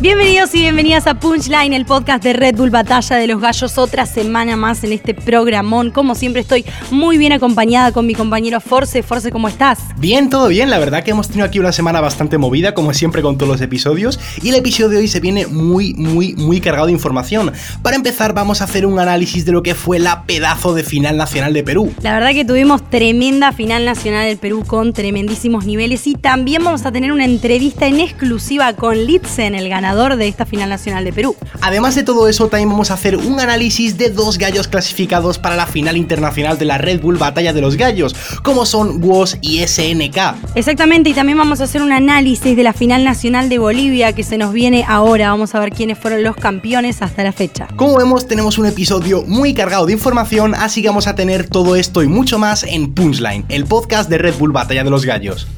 Bienvenidos y bienvenidas a Punchline, el podcast de Red Bull Batalla de los Gallos. Otra semana más en este programón. Como siempre, estoy muy bien acompañada con mi compañero Force. Force, ¿cómo estás? Bien, todo bien. La verdad que hemos tenido aquí una semana bastante movida, como siempre con todos los episodios. Y el episodio de hoy se viene muy, muy, muy cargado de información. Para empezar, vamos a hacer un análisis de lo que fue la pedazo de final nacional de Perú. La verdad que tuvimos tremenda final nacional del Perú con tremendísimos niveles. Y también vamos a tener una entrevista en exclusiva con Litzen, el ganador de esta final nacional de Perú. Además de todo eso, también vamos a hacer un análisis de dos gallos clasificados para la final internacional de la Red Bull Batalla de los Gallos, como son WOS y SNK. Exactamente, y también vamos a hacer un análisis de la final nacional de Bolivia que se nos viene ahora. Vamos a ver quiénes fueron los campeones hasta la fecha. Como vemos, tenemos un episodio muy cargado de información, así que vamos a tener todo esto y mucho más en Punchline, el podcast de Red Bull Batalla de los Gallos.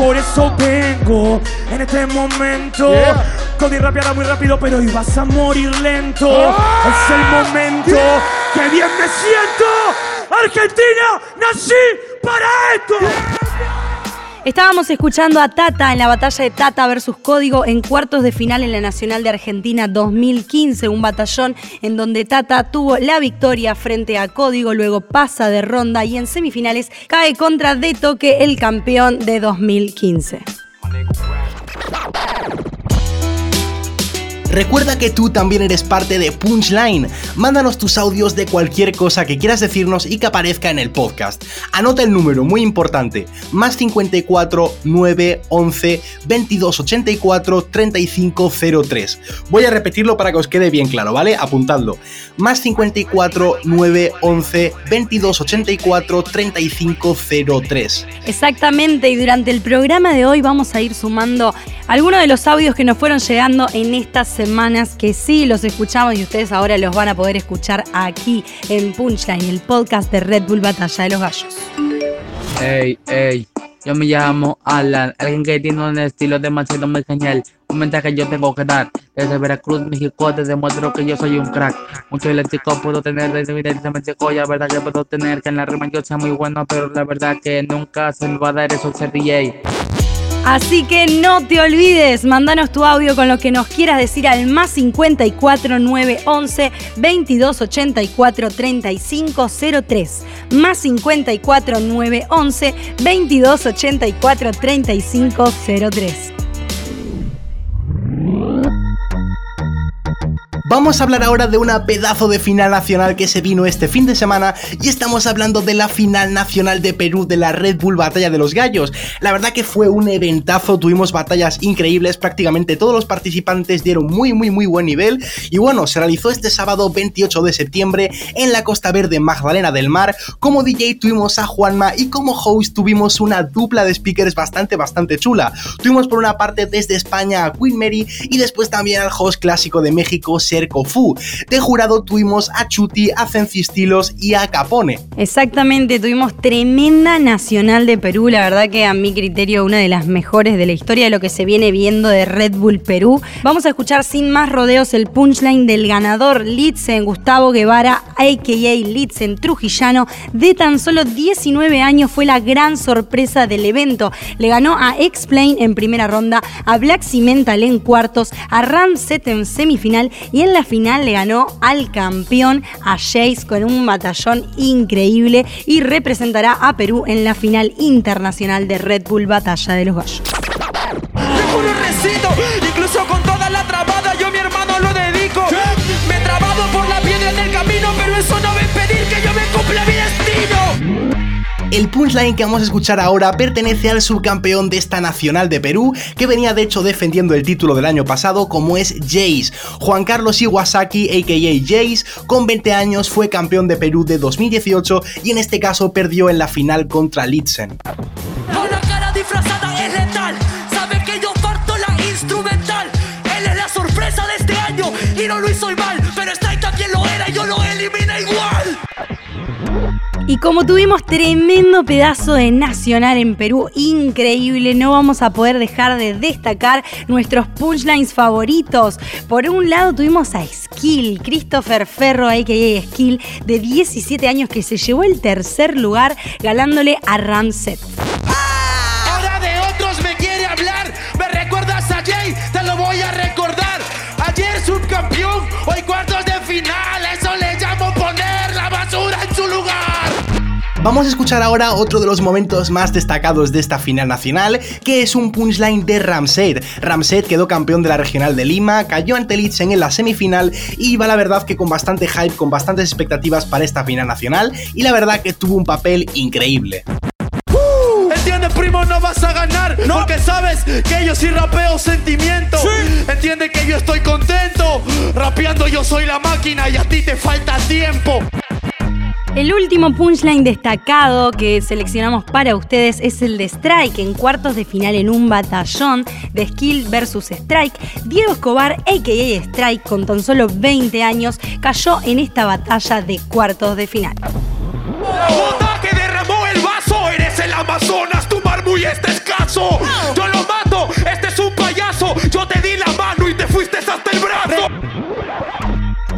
Por eso vengo en este momento. Yeah. Cody rapeará muy rápido, pero hoy vas a morir lento. Ah. Es el momento. ¡Que bien me siento! ¡Argentina! ¡Nací para esto! Estábamos escuchando a Tata en la batalla de Tata versus Código en cuartos de final en la Nacional de Argentina 2015, un batallón en donde Tata tuvo la victoria frente a Código, luego pasa de ronda y en semifinales cae contra De Toque, el campeón de 2015. Recuerda que tú también eres parte de Punchline. Mándanos tus audios de cualquier cosa que quieras decirnos y que aparezca en el podcast. Anota el número, muy importante. Más 54 9 11 22 84 35 03. Voy a repetirlo para que os quede bien claro, ¿vale? Apuntadlo. Más 54 9 11 22 84 35 03. Exactamente, y durante el programa de hoy vamos a ir sumando algunos de los audios que nos fueron llegando en estas semanas que sí los escuchamos y ustedes ahora los van a poder escuchar aquí en Punchline, el podcast de Red Bull Batalla de los Gallos. Ey, ey, yo me llamo Alan, alguien que tiene un estilo demasiado muy genial. Un mensaje yo tengo que dar. Desde Veracruz, México, te demuestro que yo soy un crack. Mucho eléctrico puedo tener desde mi México. La verdad que puedo tener que en la rima yo sea muy bueno, pero la verdad que nunca se me va a dar eso ser DJ. Así que no te olvides, mandanos tu audio con lo que nos quieras decir al más 54 911 22 84 35 03. Más 54 911 22 84 35 03. Vamos a hablar ahora de una pedazo de final nacional que se vino este fin de semana y estamos hablando de la final nacional de Perú de la Red Bull Batalla de los Gallos. La verdad que fue un eventazo, tuvimos batallas increíbles, prácticamente todos los participantes dieron muy muy muy buen nivel y bueno, se realizó este sábado 28 de septiembre en la Costa Verde Magdalena del Mar. Como DJ tuvimos a Juanma y como host tuvimos una dupla de speakers bastante bastante chula. Tuvimos por una parte desde España a Queen Mary y después también al host clásico de México, Fu. De jurado tuvimos a Chuti, a Cencistilos y a Capone. Exactamente, tuvimos tremenda nacional de Perú, la verdad que a mi criterio una de las mejores de la historia de lo que se viene viendo de Red Bull Perú. Vamos a escuchar sin más rodeos el punchline del ganador Litzen Gustavo Guevara, a.k.a. Litzen Trujillano, de tan solo 19 años, fue la gran sorpresa del evento. Le ganó a Explain en primera ronda, a Black Cimental en cuartos, a Ramset en semifinal y en en la final le ganó al campeón, a Jace, con un batallón increíble y representará a Perú en la final internacional de Red Bull Batalla de los Gallos. El punchline que vamos a escuchar ahora pertenece al subcampeón de esta nacional de Perú, que venía de hecho defendiendo el título del año pasado, como es Jace. Juan Carlos Iwasaki, a.k.a. Jace, con 20 años fue campeón de Perú de 2018 y en este caso perdió en la final contra Litzen. Una cara disfrazada es letal, sabe que yo parto la instrumental. Él es la sorpresa de este año y no lo hizo mal, pero está también lo era y yo lo elimina igual. Y como tuvimos tremendo pedazo de nacional en Perú, increíble, no vamos a poder dejar de destacar nuestros punchlines favoritos. Por un lado tuvimos a Skill, Christopher Ferro, a.k.a. Skill, de 17 años, que se llevó el tercer lugar ganándole a Ramset. Vamos a escuchar ahora otro de los momentos más destacados de esta final nacional, que es un punchline de Ramset. Ramset quedó campeón de la regional de Lima, cayó ante Litzen en la semifinal y va la verdad que con bastante hype, con bastantes expectativas para esta final nacional y la verdad que tuvo un papel increíble. ¿Entiendes, primo? No vas a ganar. Porque sabes que yo sí rapeo sentimiento. Entiende que yo estoy contento. Rapeando yo soy la máquina y a ti te falta tiempo. El último punchline destacado que seleccionamos para ustedes es el de Strike en cuartos de final en un batallón de Skill versus Strike. Diego Escobar, a.k.a. Strike, con tan solo 20 años, cayó en esta batalla de cuartos de final. Que derramó el vaso, eres el Amazonas, tu muy escaso. Yo lo mato, este es un payaso. Yo te di la mano y te fuiste hasta el.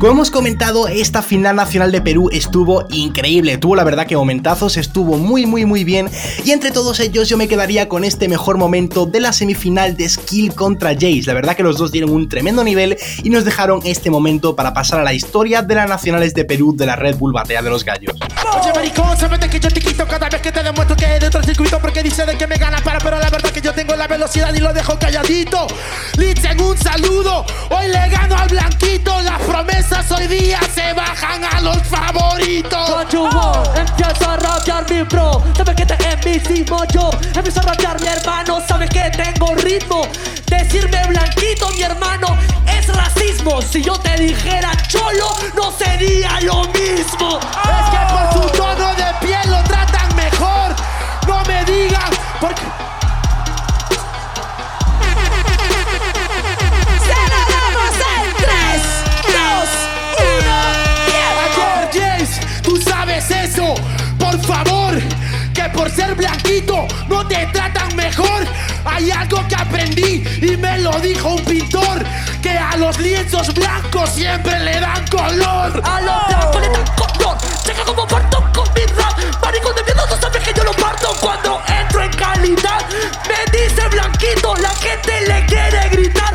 Como hemos comentado, esta final nacional de Perú estuvo increíble, tuvo la verdad que momentazos, estuvo muy muy muy bien y entre todos ellos yo me quedaría con este mejor momento de la semifinal de Skill contra Jace, la verdad que los dos dieron un tremendo nivel y nos dejaron este momento para pasar a la historia de las nacionales de Perú de la Red Bull Batalla de los Gallos. Oye, maricón, sabes que yo te quito cada vez que te demuestro que de otro circuito porque dice de que me gana para, pero la verdad que yo tengo la velocidad y lo dejo calladito. Litzen, un saludo, hoy le gano al blanquito, las promesas hoy día se bajan a los favoritos. Conchugo, empiezo a rapear mi bro. Sabes que te envisimo yo. Empiezo a rapear mi hermano Sabes que tengo ritmo. Decirme blanquito mi hermano Es racismo. Si yo te dijera cholo No sería lo mismo. Es que te tratan mejor. Hay algo que aprendí y me lo dijo un pintor. Que a los lienzos blancos siempre le dan color. A los blancos le dan color Checa como parto con mi rap Maricón de miedo, tú sabes que yo lo parto Cuando entro en calidad Me dice blanquito La gente le quiere gritar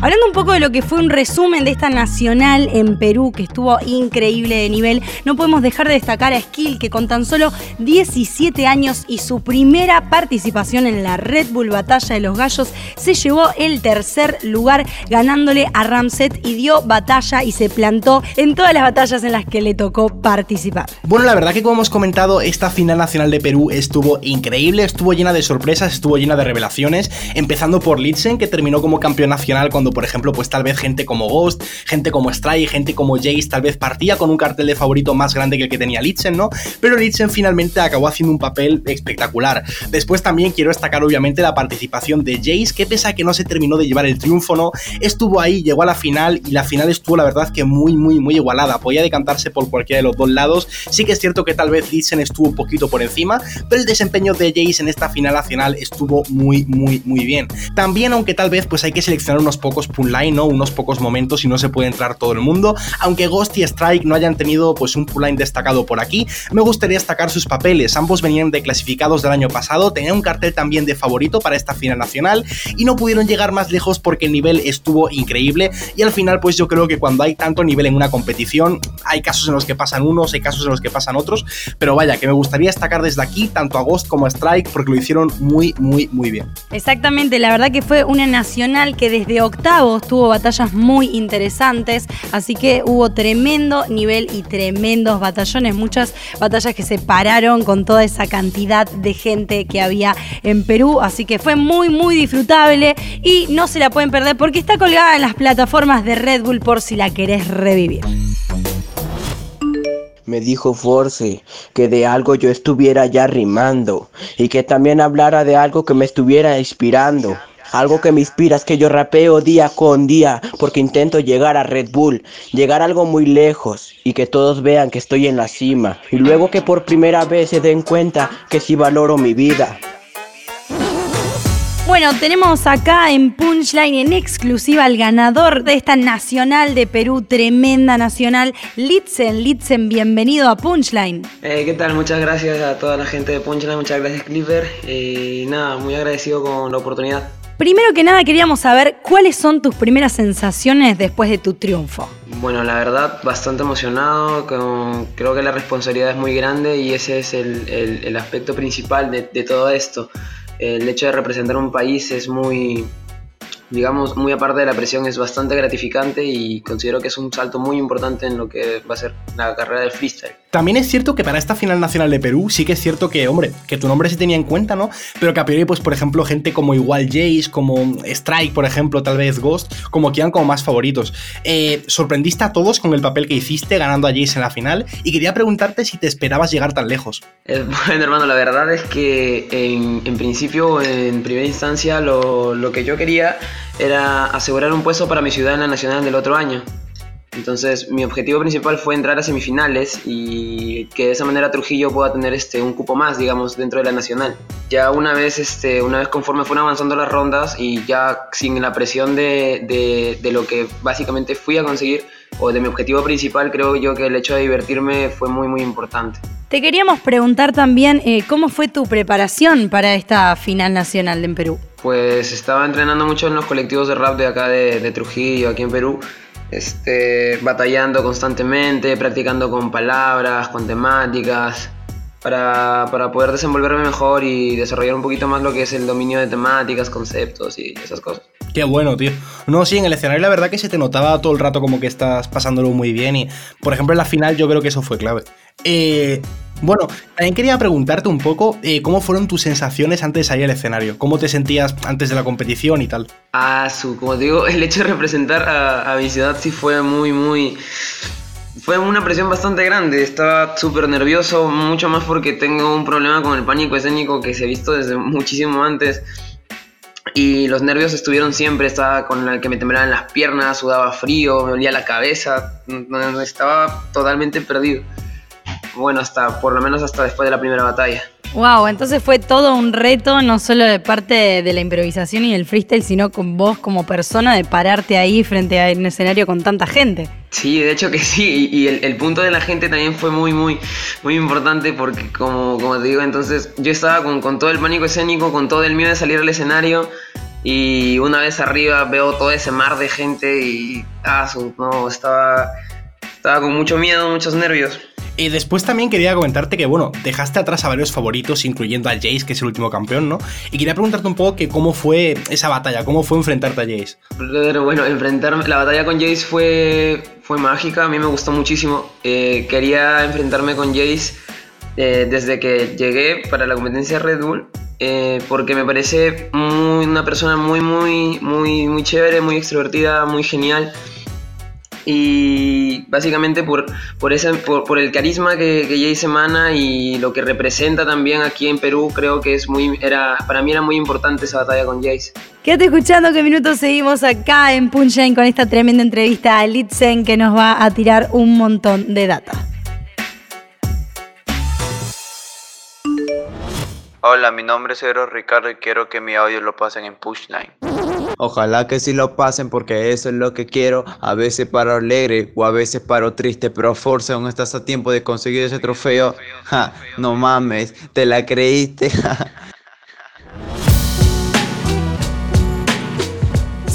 Hablando un poco de lo que fue un resumen de esta nacional en Perú, que estuvo increíble de nivel, no podemos dejar de destacar a Skill, que con tan solo 17 años y su primera participación en la Red Bull Batalla de los Gallos, se llevó el tercer lugar, ganándole a Ramset y dio batalla y se plantó en todas las batallas en las que le tocó participar. Bueno, la verdad que como hemos comentado, esta final nacional de Perú estuvo increíble, estuvo llena de sorpresas, estuvo llena de revelaciones, empezando por Litzen, que terminó como campeón nacional cuando, por ejemplo, pues tal vez gente como Ghost, gente como Strike, gente como Jace tal vez partía con un cartel de favorito más grande que el que tenía Litzen, ¿no? Pero Litzen finalmente acabó haciendo un papel espectacular. Después también quiero destacar obviamente la participación de Jace, que pese a que no se terminó de llevar el triunfo, ¿no? Estuvo ahí, llegó a la final y la final estuvo la verdad que muy, muy, muy igualada. Podía decantarse por cualquiera de los dos lados. Sí que es cierto que tal vez Litzen estuvo un poquito por encima, pero el desempeño de Jace en esta final nacional estuvo muy, muy, muy bien. También, aunque tal vez pues hay que seleccionar unos pocos punline, ¿no? Unos pocos momentos y no se puede entrar todo el mundo. Aunque Ghost y Strike no hayan tenido pues un punline destacado por aquí, me gustaría destacar sus papeles. Ambos venían de clasificados del año pasado, tenían un cartel también de favorito para esta final nacional y no pudieron llegar más lejos porque el nivel estuvo increíble y al final pues yo creo que cuando hay tanto nivel en una competición, hay casos en los que pasan unos, hay casos en los que pasan otros, pero vaya, que me gustaría destacar desde aquí tanto a Ghost como a Strike porque lo hicieron muy, muy, muy bien. Exactamente, la verdad que fue una nacional que desde octavos tuvo batallas muy interesantes, así que hubo tremendo nivel y tremendos batallones, muchas batallas que se pararon con toda esa cantidad de gente que había en Perú, así que fue muy muy disfrutable y no se la pueden perder porque está colgada en las plataformas de Red Bull por si la querés revivir. Me dijo Force que de algo yo estuviera ya rimando y que también hablara de algo que me estuviera inspirando. Algo que me inspira es que yo rapeo día con día porque intento llegar a Red Bull, llegar a algo muy lejos y que todos vean que estoy en la cima y luego que por primera vez se den cuenta que sí valoro mi vida. Bueno, tenemos acá en Punchline en exclusiva al ganador de esta nacional de Perú, tremenda nacional, Litzen. Litzen, bienvenido a Punchline. Eh, ¿Qué tal? Muchas gracias a toda la gente de Punchline, muchas gracias Clipper y nada, muy agradecido con la oportunidad. Primero que nada queríamos saber cuáles son tus primeras sensaciones después de tu triunfo. Bueno, la verdad, bastante emocionado, creo que la responsabilidad es muy grande y ese es el, aspecto principal de, de todo esto. El hecho de representar un país es muy, digamos, muy aparte de la presión, es bastante gratificante y considero que es un salto muy importante en lo que va a ser la carrera del freestyle. También es cierto que para esta final nacional de Perú sí que es cierto que, hombre, que tu nombre se tenía en cuenta, ¿no? Pero que a priori, pues, por ejemplo, gente como igual Jace, como Strike, por ejemplo, tal vez Ghost, como que eran como más favoritos. Eh, sorprendiste a todos con el papel que hiciste ganando a Jace en la final y quería preguntarte si te esperabas llegar tan lejos. Eh, bueno, hermano, la verdad es que en, en principio, en primera instancia, lo, lo que yo quería era asegurar un puesto para mi ciudad en la nacional del otro año. Entonces mi objetivo principal fue entrar a semifinales y que de esa manera Trujillo pueda tener este, un cupo más, digamos, dentro de la nacional. Ya una vez, este, una vez conforme fueron avanzando las rondas y ya sin la presión de, de, lo que básicamente fui a conseguir o de mi objetivo principal, creo yo que el hecho de divertirme fue muy muy importante. Te queríamos preguntar también eh, cómo fue tu preparación para esta final nacional en Perú. Pues estaba entrenando mucho en los colectivos de rap de acá de, de Trujillo, aquí en Perú este, batallando constantemente, practicando con palabras, con temáticas, para, para, poder desenvolverme mejor y desarrollar un poquito más lo que es el dominio de temáticas, conceptos y esas cosas. Bueno, tío. No, sí, en el escenario la verdad que se te notaba todo el rato como que estás pasándolo muy bien y, por ejemplo, en la final yo creo que eso fue clave. Eh, bueno, también quería preguntarte un poco eh, cómo fueron tus sensaciones antes de salir al escenario. ¿Cómo te sentías antes de la competición y tal? Ah, su, como digo, el hecho de representar a, mi ciudad sí fue muy, muy. Fue una presión bastante grande. Estaba súper nervioso, mucho más porque tengo un problema con el pánico escénico que se ha visto desde muchísimo antes. Y los nervios estuvieron siempre, estaba con el que me temblaban las piernas, sudaba frío, me dolía la cabeza, estaba totalmente perdido bueno, hasta por lo menos hasta después de la primera batalla. Wow, entonces fue todo un reto, no solo de parte de la improvisación y el freestyle, sino con vos como persona de pararte ahí frente a un escenario con tanta gente. Sí, de hecho que sí, y, el, punto de la gente también fue muy, muy, muy importante porque como, como te digo, entonces yo estaba con, con todo el pánico escénico, con todo el miedo de salir al escenario y una vez arriba veo todo ese mar de gente y ah, no, estaba, estaba con mucho miedo, muchos nervios. Y después también quería comentarte que, bueno, dejaste atrás a varios favoritos, incluyendo a Jace, que es el último campeón, ¿no? Y quería preguntarte un poco que cómo fue esa batalla, cómo fue enfrentarte a Jace. Bueno, enfrentarme, la batalla con Jace fue, fue mágica, a mí me gustó muchísimo. Eh, quería enfrentarme con Jace eh, desde que llegué para la competencia Red Bull. Eh, porque me parece una persona muy, muy, muy, muy chévere, muy extrovertida, muy genial y básicamente por, por, ese, por, el carisma que, que Jay semana y lo que representa también aquí en Perú, creo que es muy, era, para mí era muy importante esa batalla con Jace. Quédate escuchando qué minutos seguimos acá en Punchline con esta tremenda entrevista a Litzen que nos va a tirar un montón de data. Hola, mi nombre es Eros Ricardo y quiero que mi audio lo pasen en Pushline. Ojalá que sí lo pasen porque eso es lo que quiero. A veces paro alegre o a veces paro triste, pero Forza aún estás a tiempo de conseguir ese trofeo. Ja, no mames, te la creíste.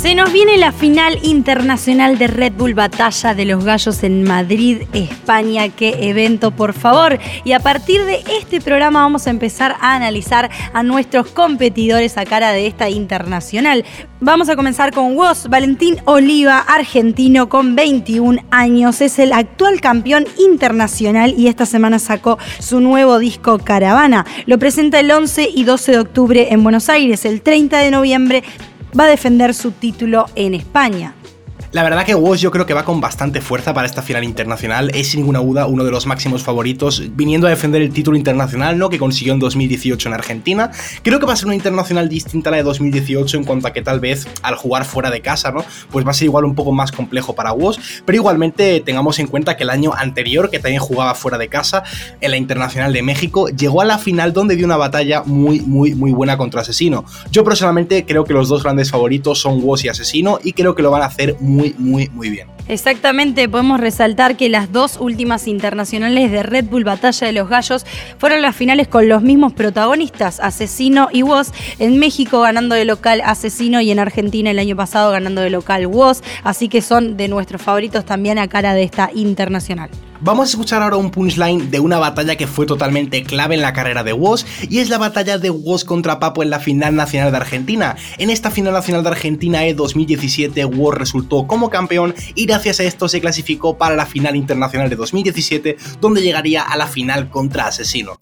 Se nos viene la final internacional de Red Bull Batalla de los Gallos en Madrid, España. Qué evento, por favor. Y a partir de este programa vamos a empezar a analizar a nuestros competidores a cara de esta internacional. Vamos a comenzar con Woz, Valentín Oliva, argentino con 21 años. Es el actual campeón internacional y esta semana sacó su nuevo disco Caravana. Lo presenta el 11 y 12 de octubre en Buenos Aires. El 30 de noviembre va a defender su título en España. La verdad que Woz yo creo que va con bastante fuerza para esta final internacional. Es sin ninguna duda uno de los máximos favoritos, viniendo a defender el título internacional, ¿no? Que consiguió en 2018 en Argentina. Creo que va a ser una internacional distinta a la de 2018 en cuanto a que tal vez al jugar fuera de casa, ¿no? Pues va a ser igual un poco más complejo para Woz. Pero igualmente tengamos en cuenta que el año anterior, que también jugaba fuera de casa, en la Internacional de México, llegó a la final donde dio una batalla muy, muy, muy buena contra Asesino. Yo personalmente creo que los dos grandes favoritos son Woz y Asesino y creo que lo van a hacer muy muy, muy, bien. Exactamente, podemos resaltar que las dos últimas internacionales de Red Bull Batalla de los Gallos fueron las finales con los mismos protagonistas, Asesino y Woz, en México ganando de local Asesino y en Argentina el año pasado ganando de local Woz, así que son de nuestros favoritos también a cara de esta internacional. Vamos a escuchar ahora un punchline de una batalla que fue totalmente clave en la carrera de Woz y es la batalla de Woz contra Papo en la final nacional de Argentina. En esta final nacional de Argentina E 2017 Woz resultó como campeón y gracias a esto se clasificó para la final internacional de 2017 donde llegaría a la final contra Asesino.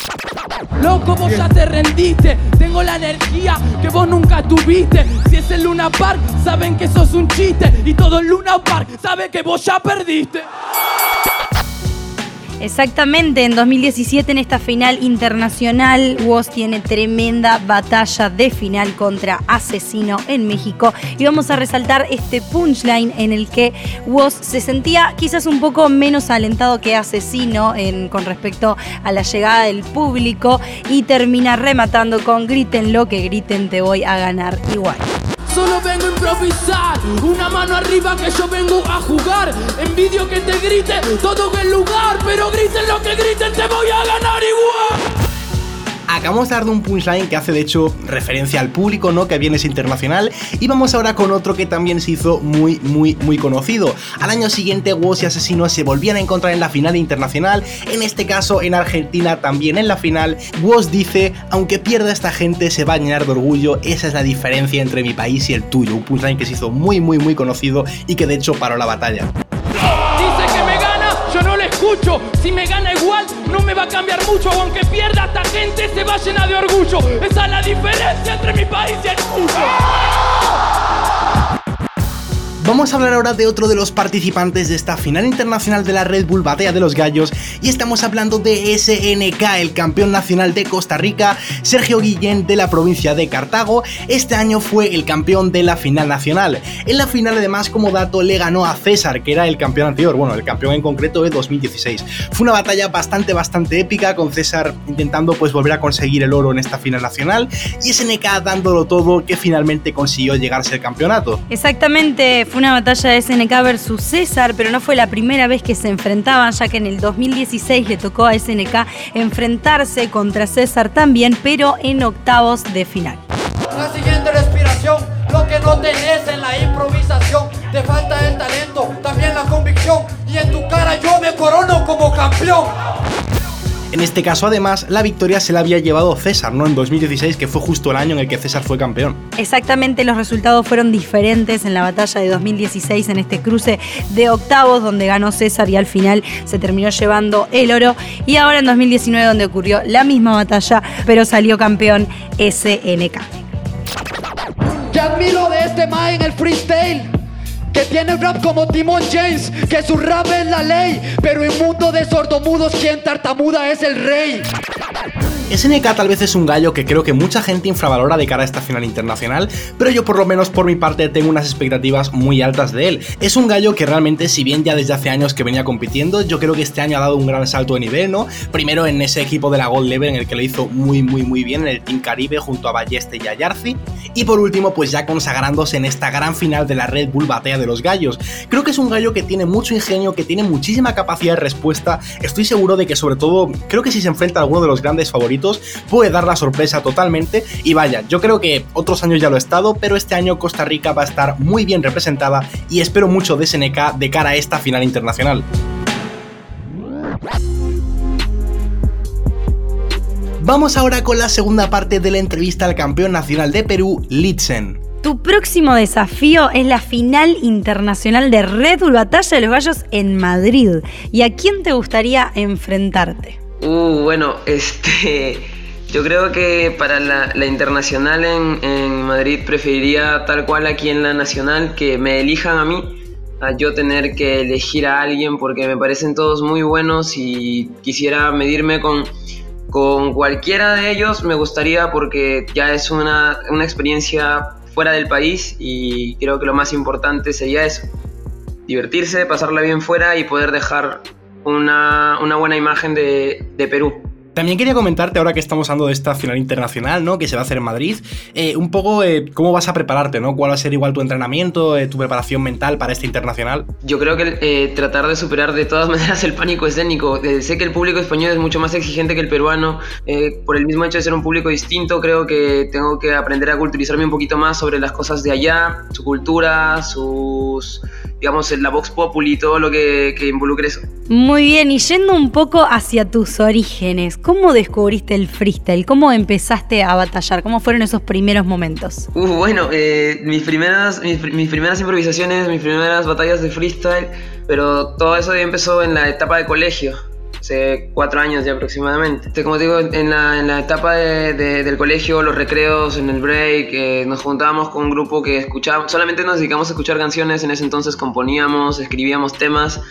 Loco, vos ya te rendiste. Tengo la energía que vos nunca tuviste. Si es el Luna Park, saben que sos un chiste. Y todo el Luna Park sabe que vos ya perdiste. Exactamente, en 2017 en esta final internacional, Woz tiene tremenda batalla de final contra Asesino en México y vamos a resaltar este punchline en el que Woz se sentía quizás un poco menos alentado que Asesino con respecto a la llegada del público y termina rematando con griten lo que griten te voy a ganar igual. Solo vengo a improvisar, una mano arriba que yo vengo a jugar. Envidio que te grite todo el lugar, pero griten lo que griten, te voy a ganar igual. Acabamos de darle un punchline que hace de hecho referencia al público, ¿no? Que viene es internacional. Y vamos ahora con otro que también se hizo muy, muy, muy conocido. Al año siguiente, Woz y Asesino se volvían a encontrar en la final internacional. En este caso, en Argentina también en la final. Woz dice: Aunque pierda esta gente, se va a llenar de orgullo. Esa es la diferencia entre mi país y el tuyo. Un punchline que se hizo muy, muy, muy conocido y que de hecho paró la batalla. Dice que me gana, yo no le escucho. Si me gana igual, no me va a cambiar mucho. Aunque pierda, esta gente se va llena de orgullo. Esa es la diferencia entre mi país y el tuyo. Vamos a hablar ahora de otro de los participantes de esta final internacional de la Red Bull Batalla de los Gallos y estamos hablando de SNK, el campeón nacional de Costa Rica, Sergio Guillén de la provincia de Cartago. Este año fue el campeón de la final nacional. En la final además como dato le ganó a César, que era el campeón anterior, bueno, el campeón en concreto de 2016. Fue una batalla bastante, bastante épica con César intentando pues volver a conseguir el oro en esta final nacional y SNK dándolo todo que finalmente consiguió llegarse al campeonato. Exactamente, una batalla de SNK versus César, pero no fue la primera vez que se enfrentaban, ya que en el 2016 le tocó a SNK enfrentarse contra César también, pero en octavos de final. La siguiente respiración, lo que no tenés en la improvisación, te falta el talento, también la convicción, y en tu cara yo me corono como campeón. En este caso, además, la victoria se la había llevado César, ¿no? En 2016, que fue justo el año en el que César fue campeón. Exactamente, los resultados fueron diferentes en la batalla de 2016, en este cruce de octavos, donde ganó César y al final se terminó llevando el oro. Y ahora en 2019, donde ocurrió la misma batalla, pero salió campeón SNK. Que admiro de este ma en el freestyle. Que tiene rap como Timon James, que su rap es la ley, pero en mundo de sordomudos quien tartamuda es el rey. SNK tal vez es un gallo que creo que mucha gente infravalora de cara a esta final internacional, pero yo por lo menos por mi parte tengo unas expectativas muy altas de él. Es un gallo que realmente, si bien ya desde hace años que venía compitiendo, yo creo que este año ha dado un gran salto de nivel, ¿no? Primero en ese equipo de la Gold Level en el que lo hizo muy muy muy bien en el Team Caribe junto a Balleste y a Yarzi, y por último pues ya consagrándose en esta gran final de la Red Bull Batalla de los Gallos. Creo que es un gallo que tiene mucho ingenio, que tiene muchísima capacidad de respuesta, estoy seguro de que sobre todo, creo que si se enfrenta a alguno de los grandes favoritos, puede dar la sorpresa totalmente. Y vaya, yo creo que otros años ya lo he estado, pero este año Costa Rica va a estar muy bien representada y espero mucho de SNK de cara a esta final internacional. Vamos ahora con la segunda parte de la entrevista al campeón nacional de Perú, Litzen. Tu próximo desafío es la final internacional de Red Bull Batalla de los Gallos en Madrid. ¿Y a quién te gustaría enfrentarte? Uh, bueno, este. Yo creo que para la, la internacional en, en, Madrid preferiría tal cual aquí en la nacional que me elijan a mí, a yo tener que elegir a alguien porque me parecen todos muy buenos y quisiera medirme con, con cualquiera de ellos, me gustaría porque ya es una, una experiencia fuera del país y creo que lo más importante sería eso, divertirse, pasarla bien fuera y poder dejar una, una buena imagen de, de, Perú. También quería comentarte, ahora que estamos hablando de esta final internacional, ¿no? Que se va a hacer en Madrid, eh, un poco eh, cómo vas a prepararte, ¿no? ¿Cuál va a ser igual tu entrenamiento, eh, tu preparación mental para esta internacional? Yo creo que tratar de superar de todas maneras el pánico escénico. Sé que el público español es mucho más exigente que el peruano. por el mismo hecho de ser un público distinto, creo que tengo que aprender a culturizarme un poquito más sobre las cosas de allá, su cultura, sus, digamos, la Vox Populi y todo lo que, que involucre eso. Muy bien, y yendo un poco hacia tus orígenes, ¿cómo descubriste el freestyle? ¿Cómo empezaste a batallar? ¿Cómo fueron esos primeros momentos? Uh, bueno, eh, mis, primeras, mis, mis primeras improvisaciones, mis primeras batallas de freestyle, pero todo eso ya empezó en la etapa de colegio, hace cuatro años ya aproximadamente. Este, Como te digo, en la, en la etapa de- de- del colegio, los recreos, en el break, eh, nos juntábamos con un grupo que escuchaba, solamente nos dedicamos a escuchar canciones, en ese entonces componíamos, escribíamos temas.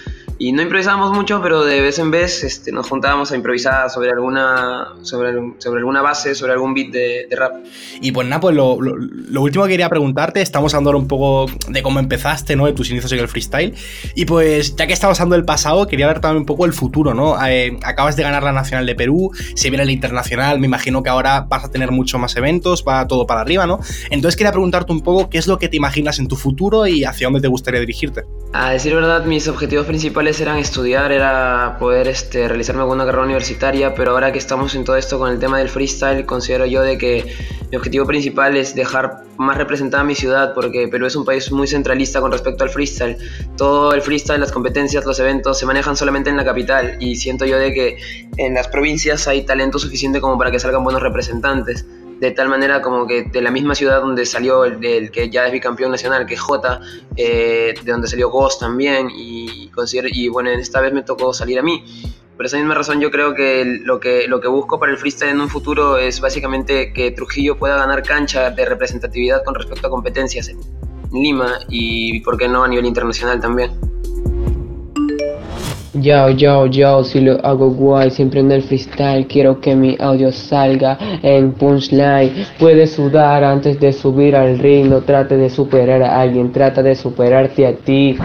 Y no improvisábamos mucho, pero de vez en vez este, nos juntábamos a improvisar sobre alguna, sobre, sobre alguna base, sobre algún beat de, de rap. Y pues nada, pues lo, lo- lo último que quería preguntarte, estamos hablando ahora un poco de cómo empezaste, ¿no? De tus inicios en el freestyle. Y pues ya que estamos hablando del pasado, quería ver también un poco el futuro, ¿no? Eh, acabas de ganar la Nacional de Perú, se viene la Internacional, me imagino que ahora vas a tener mucho más eventos, va todo para arriba, ¿no? Entonces quería preguntarte un poco qué es lo que te imaginas en tu futuro y hacia dónde te gustaría dirigirte. A decir verdad, mis objetivos principales eran estudiar, era poder este, realizarme alguna carrera universitaria, pero ahora que estamos en todo esto con el tema del freestyle, considero yo de que mi objetivo principal es dejar más representada mi ciudad, porque Perú es un país muy centralista con respecto al freestyle. Todo el freestyle, las competencias, los eventos se manejan solamente en la capital y siento yo de que en las provincias hay talento suficiente como para que salgan buenos representantes de tal manera como que de la misma ciudad donde salió el, que ya es bicampeón nacional, que es Jota, eh, de donde salió Ghost también, y, y bueno, esta vez me tocó salir a mí. Por esa misma razón yo creo que lo, que lo que busco para el freestyle en un futuro es básicamente que Trujillo pueda ganar cancha de representatividad con respecto a competencias en Lima y, por qué no, a nivel internacional también. Yo, yo, yo, si lo hago guay, siempre en el freestyle Quiero que mi audio salga en punchline. Puedes sudar antes de subir al ring No trate de superar a alguien, trata de superarte a ti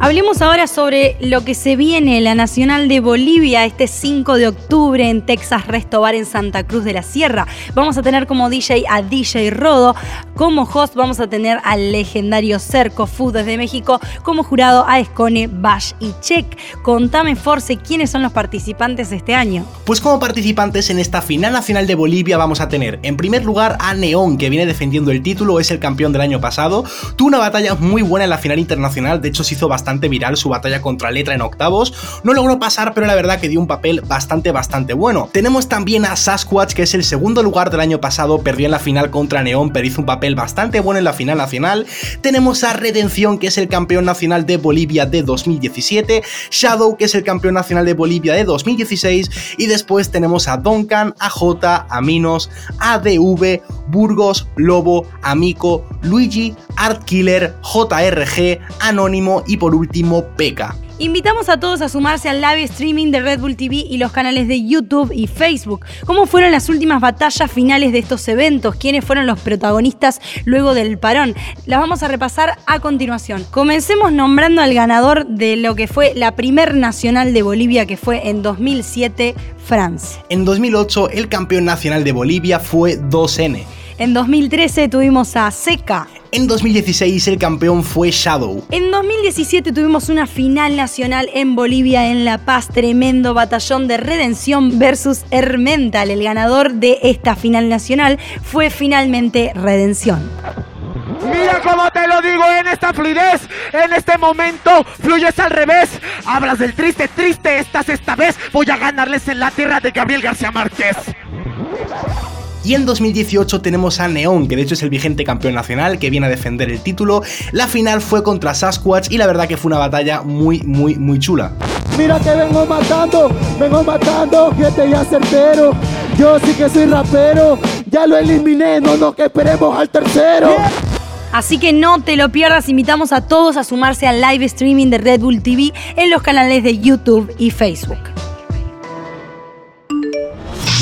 Hablemos ahora sobre lo que se viene, la Nacional de Bolivia, este 5 de octubre en Texas Resto Bar en Santa Cruz de la Sierra. Vamos a tener como DJ a DJ Rodo, como host vamos a tener al legendario Cerco Food desde México, como jurado a Escone, Bash y Check. Contame, Force, quiénes son los participantes este año. Pues como participantes en esta final nacional de Bolivia vamos a tener en primer lugar a Neón, que viene defendiendo el título, es el campeón del año pasado. Tuvo una batalla muy buena en la final internacional, de hecho se hizo bastante viral su batalla contra Letra en octavos. No logró pasar, pero la verdad que dio un papel bastante, bastante bueno. Tenemos también a Sasquatch, que es el segundo lugar del año pasado, perdió en la final contra Neón, pero hizo un papel bastante bueno en la final nacional. Tenemos a Redención, que es el campeón nacional de Bolivia de 2017. Shadow, que es el campeón nacional de Bolivia de 2016. Y después tenemos a Duncan, a J, a Minos, ADV, Burgos, Lobo, Amico, Luigi, Art Killer, JRG, Anónimo y por último P.K. Invitamos a todos a sumarse al live streaming de Red Bull TV y los canales de YouTube y Facebook. ¿Cómo fueron las últimas batallas finales de estos eventos? ¿Quiénes fueron los protagonistas luego del parón? Las vamos a repasar a continuación. Comencemos nombrando al ganador de lo que fue la primer nacional de Bolivia, que fue en 2007, Francia. En 2008 el campeón nacional de Bolivia fue 2N. En 2013 tuvimos a Seca. En 2016 el campeón fue Shadow. En 2017 tuvimos una final nacional en Bolivia en La Paz, tremendo batallón de Redención versus Hermental. El ganador de esta final nacional fue finalmente Redención. Mira cómo te lo digo en esta fluidez, en este momento fluyes al revés. Hablas del triste, triste estás esta vez. Voy a ganarles en la tierra de Gabriel García Márquez. Y en 2018 tenemos a Neón, que de hecho es el vigente campeón nacional, que viene a defender el título. La final fue contra Sasquatch y la verdad que fue una batalla muy, muy, muy chula. Mira que vengo matando, vengo matando, gente ya certero. Yo sí que soy rapero, ya lo eliminé, no nos que esperemos al tercero. Así que no te lo pierdas, invitamos a todos a sumarse al live streaming de Red Bull TV en los canales de YouTube y Facebook.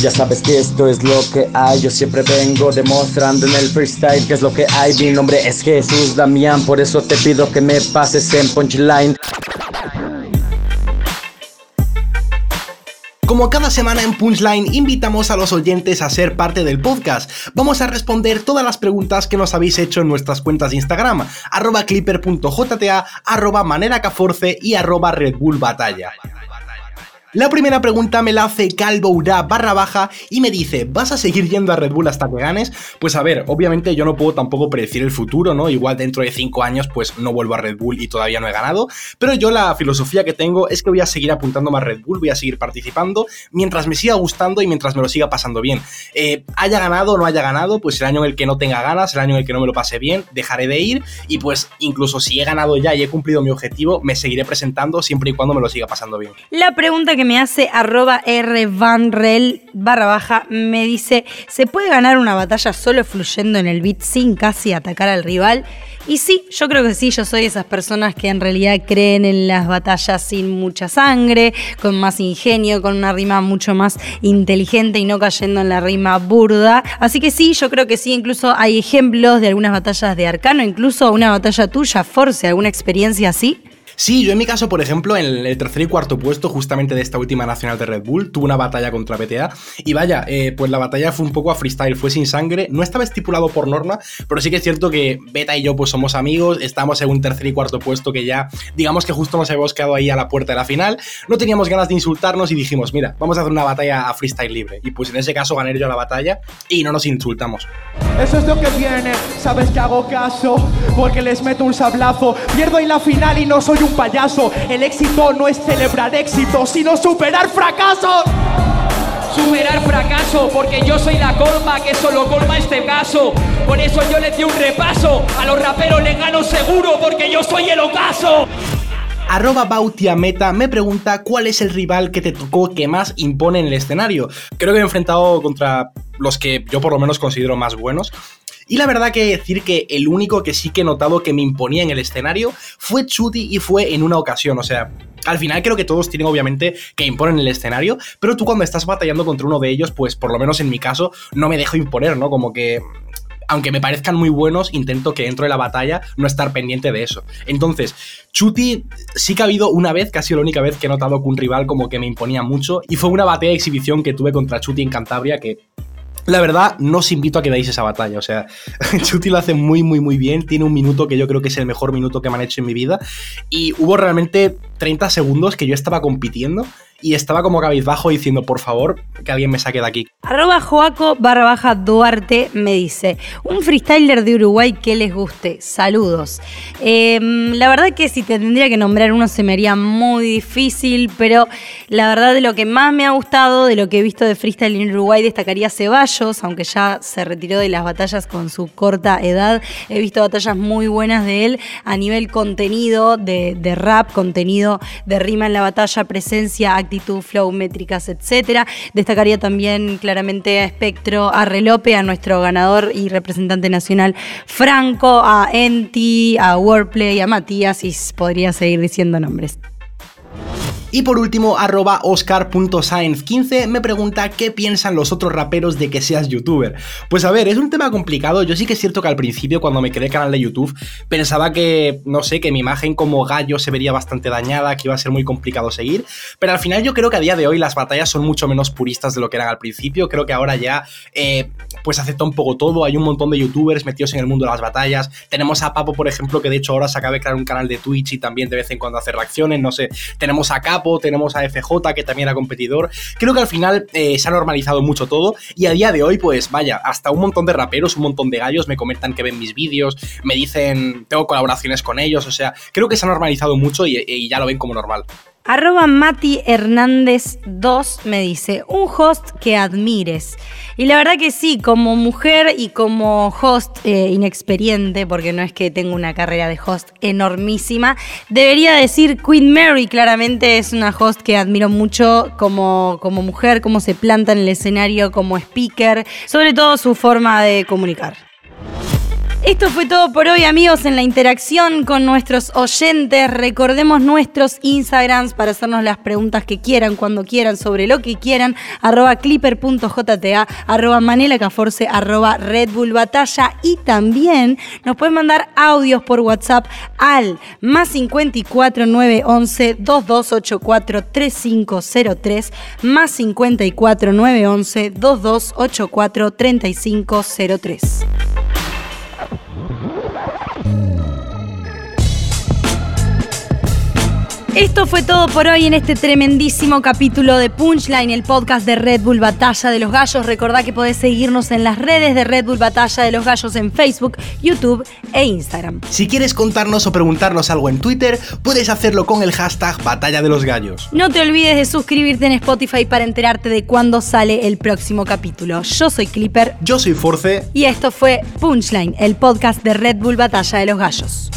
Ya sabes que esto es lo que hay, yo siempre vengo demostrando en el freestyle que es lo que hay. Mi nombre es Jesús Damián, por eso te pido que me pases en punchline. Como cada semana en Punchline invitamos a los oyentes a ser parte del podcast. Vamos a responder todas las preguntas que nos habéis hecho en nuestras cuentas de Instagram, arroba clipper.jta, arroba maneracaforce y arroba Red Bull Batalla. La primera pregunta me la hace Calvoura barra baja y me dice, ¿vas a seguir yendo a Red Bull hasta que ganes? Pues a ver, obviamente yo no puedo tampoco predecir el futuro, ¿no? Igual dentro de 5 años pues no vuelvo a Red Bull y todavía no he ganado, pero yo la filosofía que tengo es que voy a seguir apuntándome a Red Bull, voy a seguir participando mientras me siga gustando y mientras me lo siga pasando bien. Eh, haya ganado o no haya ganado, pues el año en el que no tenga ganas, el año en el que no me lo pase bien, dejaré de ir y pues incluso si he ganado ya y he cumplido mi objetivo, me seguiré presentando siempre y cuando me lo siga pasando bien. La pregunta que me hace arroba rvanrel barra baja me dice, ¿se puede ganar una batalla solo fluyendo en el beat sin casi atacar al rival? Y sí, yo creo que sí, yo soy esas personas que en realidad creen en las batallas sin mucha sangre, con más ingenio, con una rima mucho más inteligente y no cayendo en la rima burda. Así que sí, yo creo que sí, incluso hay ejemplos de algunas batallas de arcano, incluso una batalla tuya, Force, alguna experiencia así. Sí, yo en mi caso, por ejemplo, en el tercer y cuarto puesto, justamente de esta última nacional de Red Bull, tuve una batalla contra BTA. Y vaya, eh, pues la batalla fue un poco a freestyle, fue sin sangre. No estaba estipulado por norma, pero sí que es cierto que Beta y yo, pues somos amigos, estamos en un tercer y cuarto puesto que ya, digamos que justo nos habíamos quedado ahí a la puerta de la final. No teníamos ganas de insultarnos y dijimos, mira, vamos a hacer una batalla a freestyle libre. Y pues en ese caso gané yo la batalla y no nos insultamos. Eso es lo que viene, sabes que hago caso, porque les meto un sablazo. Pierdo en la final y no soy un payaso. El éxito no es celebrar éxito, sino superar fracasos. Superar fracaso, porque yo soy la colma que solo colma este caso. Por eso yo le di un repaso. A los raperos les gano seguro, porque yo soy el ocaso. Arroba Bautiameta me pregunta cuál es el rival que te tocó que más impone en el escenario. Creo que he enfrentado contra los que yo por lo menos considero más buenos. Y la verdad que decir que el único que sí que he notado que me imponía en el escenario fue Chuti y fue en una ocasión. O sea, al final creo que todos tienen obviamente que imponen el escenario, pero tú cuando estás batallando contra uno de ellos, pues por lo menos en mi caso, no me dejo imponer, ¿no? Como que aunque me parezcan muy buenos, intento que dentro de la batalla no estar pendiente de eso. Entonces, Chuti sí que ha habido una vez, casi la única vez que he notado que un rival como que me imponía mucho, y fue una batalla de exhibición que tuve contra Chuti en Cantabria, que la verdad, no os invito a que veáis esa batalla. O sea, Chuti lo hace muy, muy, muy bien. Tiene un minuto que yo creo que es el mejor minuto que me han hecho en mi vida. Y hubo realmente 30 segundos que yo estaba compitiendo y estaba como cabizbajo diciendo, por favor, que alguien me saque de aquí. Arroba Joaco barra baja Duarte me dice, un freestyler de Uruguay que les guste, saludos. Em, la verdad que si te tendría que nombrar uno se me haría muy difícil, pero la verdad de lo que más me ha gustado, de lo que he visto de freestyle en Uruguay, destacaría Ceballos, aunque ya se retiró de las batallas con su corta edad. He visto batallas muy buenas de él a nivel contenido de, de rap, contenido de rima en la batalla, presencia, flow, métricas, etcétera. Destacaría también claramente a Espectro, a Relope, a nuestro ganador y representante nacional Franco, a Enti, a Wordplay, a Matías y podría seguir diciendo nombres. Y por último, arroba oscar.science15 me pregunta qué piensan los otros raperos de que seas youtuber. Pues a ver, es un tema complicado. Yo sí que es cierto que al principio, cuando me creé canal de YouTube, pensaba que, no sé, que mi imagen como gallo se vería bastante dañada, que iba a ser muy complicado seguir. Pero al final yo creo que a día de hoy las batallas son mucho menos puristas de lo que eran al principio. Creo que ahora ya, eh, pues acepta un poco todo. Hay un montón de youtubers metidos en el mundo de las batallas. Tenemos a Papo, por ejemplo, que de hecho ahora se acaba de crear un canal de Twitch y también de vez en cuando hace reacciones. No sé, tenemos a Tenemos a FJ, que también era competidor. Creo que al final eh, se ha normalizado mucho todo y a día de hoy, pues vaya, hasta un montón de raperos, un montón de gallos me comentan que ven mis vídeos, me dicen, tengo colaboraciones con ellos, o sea, creo que se ha normalizado mucho y ya lo ven como normal. Arroba Mati Hernández 2 me dice, un host que admires. Y la verdad que sí, como mujer y como host eh, inexperiente, porque no es que tenga una carrera de host enormísima, debería decir Queen Mary, claramente es una host que admiro mucho como, como mujer, cómo se planta en el escenario como speaker, sobre todo su forma de comunicar. Esto fue todo por hoy, amigos, en la interacción con nuestros oyentes. Recordemos nuestros Instagrams para hacernos las preguntas que quieran, cuando quieran, sobre lo que quieran. Arroba clipper.jta, arroba manelacaforce, arroba Red Bull Batalla. Y también nos pueden mandar audios por WhatsApp al más 54 911 2284 3503 más 54 911 2284 3503. Mm-hmm. Esto fue todo por hoy en este tremendísimo capítulo de Punchline, el podcast de Red Bull Batalla de los Gallos. Recordá que podés seguirnos en las redes de Red Bull Batalla de los Gallos en Facebook, YouTube e Instagram. Si quieres contarnos o preguntarnos algo en Twitter, puedes hacerlo con el hashtag Batalla de los Gallos. No te olvides de suscribirte en Spotify para enterarte de cuándo sale el próximo capítulo. Yo soy Clipper. Yo soy Force. Y esto fue Punchline, el podcast de Red Bull Batalla de los Gallos.